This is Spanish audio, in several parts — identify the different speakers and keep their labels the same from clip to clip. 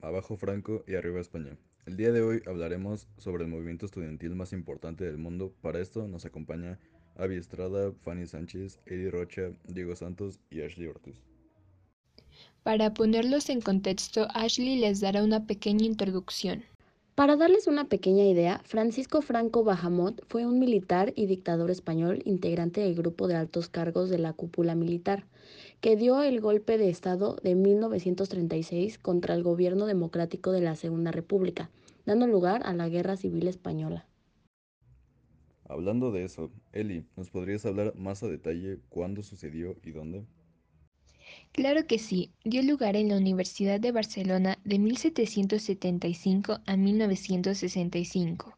Speaker 1: Abajo Franco y Arriba España. El día de hoy hablaremos sobre el movimiento estudiantil más importante del mundo. Para esto nos acompaña Avi Estrada, Fanny Sánchez, Eddie Rocha, Diego Santos y Ashley Ortiz.
Speaker 2: Para ponerlos en contexto, Ashley les dará una pequeña introducción.
Speaker 3: Para darles una pequeña idea, Francisco Franco Bajamot fue un militar y dictador español integrante del grupo de altos cargos de la cúpula militar, que dio el golpe de Estado de 1936 contra el gobierno democrático de la Segunda República, dando lugar a la Guerra Civil Española.
Speaker 1: Hablando de eso, Eli, ¿nos podrías hablar más a detalle cuándo sucedió y dónde?
Speaker 2: Claro que sí, dio lugar en la Universidad de Barcelona de 1775 a 1965.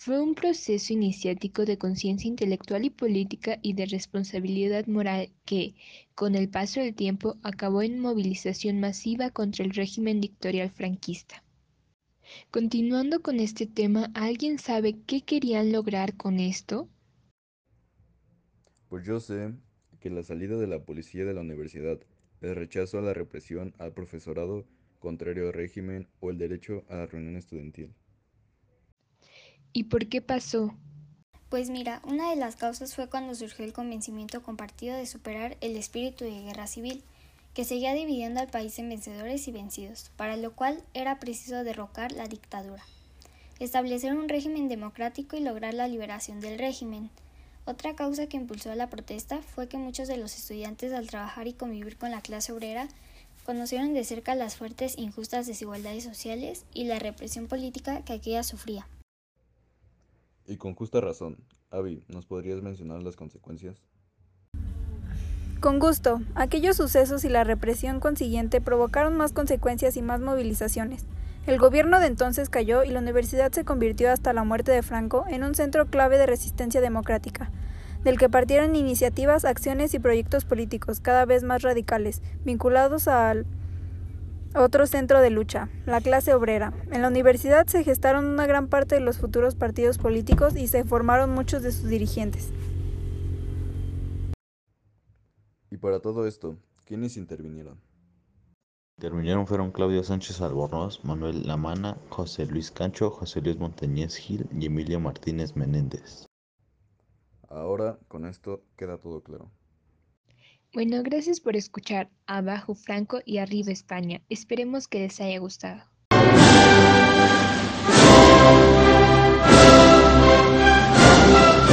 Speaker 2: Fue un proceso iniciático de conciencia intelectual y política y de responsabilidad moral que, con el paso del tiempo, acabó en movilización masiva contra el régimen dictatorial franquista. Continuando con este tema, ¿alguien sabe qué querían lograr con esto?
Speaker 1: Pues yo sé que la salida de la policía de la universidad el rechazo a la represión al profesorado contrario al régimen o el derecho a la reunión estudiantil.
Speaker 2: ¿Y por qué pasó?
Speaker 4: Pues mira, una de las causas fue cuando surgió el convencimiento compartido de superar el espíritu de guerra civil, que seguía dividiendo al país en vencedores y vencidos, para lo cual era preciso derrocar la dictadura, establecer un régimen democrático y lograr la liberación del régimen, otra causa que impulsó la protesta fue que muchos de los estudiantes al trabajar y convivir con la clase obrera conocieron de cerca las fuertes e injustas desigualdades sociales y la represión política que aquella sufría.
Speaker 1: Y con justa razón, Avi, ¿nos podrías mencionar las consecuencias?
Speaker 5: Con gusto. Aquellos sucesos y la represión consiguiente provocaron más consecuencias y más movilizaciones. El gobierno de entonces cayó y la universidad se convirtió hasta la muerte de Franco en un centro clave de resistencia democrática, del que partieron iniciativas, acciones y proyectos políticos cada vez más radicales, vinculados al otro centro de lucha, la clase obrera. En la universidad se gestaron una gran parte de los futuros partidos políticos y se formaron muchos de sus dirigentes.
Speaker 1: Y para todo esto, ¿quiénes intervinieron?
Speaker 6: Terminaron fueron Claudio Sánchez Albornoz, Manuel Lamana, José Luis Cancho, José Luis Montañez Gil y Emilio Martínez Menéndez.
Speaker 1: Ahora con esto queda todo claro.
Speaker 2: Bueno, gracias por escuchar Abajo Franco y Arriba España. Esperemos que les haya gustado.